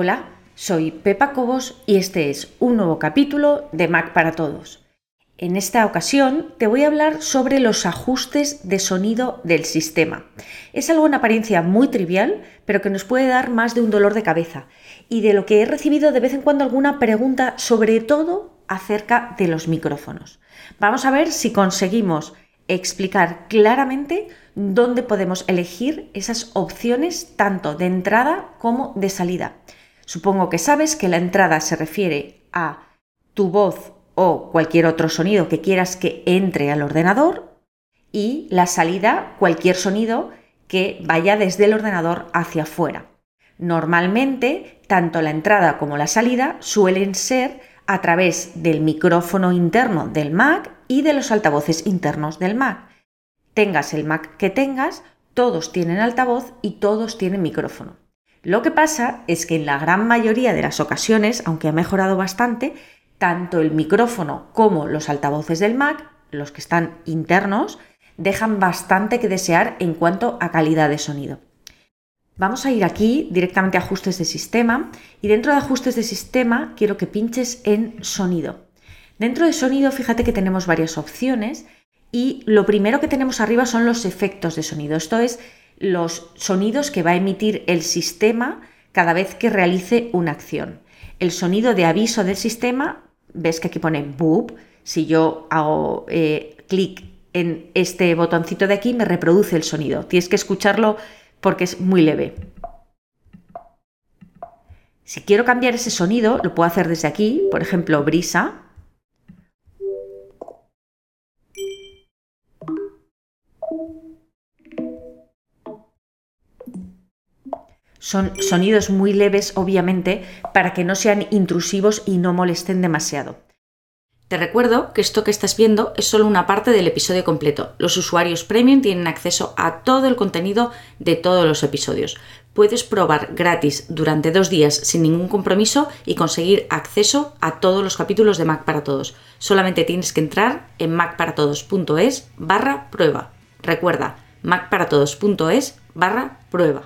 Hola, soy Pepa Cobos y este es un nuevo capítulo de Mac para Todos. En esta ocasión te voy a hablar sobre los ajustes de sonido del sistema. Es algo en apariencia muy trivial, pero que nos puede dar más de un dolor de cabeza y de lo que he recibido de vez en cuando alguna pregunta, sobre todo acerca de los micrófonos. Vamos a ver si conseguimos explicar claramente dónde podemos elegir esas opciones tanto de entrada como de salida. Supongo que sabes que la entrada se refiere a tu voz o cualquier otro sonido que quieras que entre al ordenador y la salida cualquier sonido que vaya desde el ordenador hacia afuera. Normalmente, tanto la entrada como la salida suelen ser a través del micrófono interno del Mac y de los altavoces internos del Mac. Tengas el Mac que tengas, todos tienen altavoz y todos tienen micrófono. Lo que pasa es que en la gran mayoría de las ocasiones, aunque ha mejorado bastante, tanto el micrófono como los altavoces del Mac, los que están internos, dejan bastante que desear en cuanto a calidad de sonido. Vamos a ir aquí directamente a ajustes de sistema y dentro de ajustes de sistema quiero que pinches en sonido. Dentro de sonido fíjate que tenemos varias opciones y lo primero que tenemos arriba son los efectos de sonido. Esto es los sonidos que va a emitir el sistema cada vez que realice una acción. El sonido de aviso del sistema, ves que aquí pone boop, si yo hago eh, clic en este botoncito de aquí me reproduce el sonido. Tienes que escucharlo porque es muy leve. Si quiero cambiar ese sonido, lo puedo hacer desde aquí, por ejemplo, brisa. Son sonidos muy leves, obviamente, para que no sean intrusivos y no molesten demasiado. Te recuerdo que esto que estás viendo es solo una parte del episodio completo. Los usuarios premium tienen acceso a todo el contenido de todos los episodios. Puedes probar gratis durante dos días sin ningún compromiso y conseguir acceso a todos los capítulos de Mac para Todos. Solamente tienes que entrar en macparatodos.es barra prueba. Recuerda, macparatodos.es barra prueba.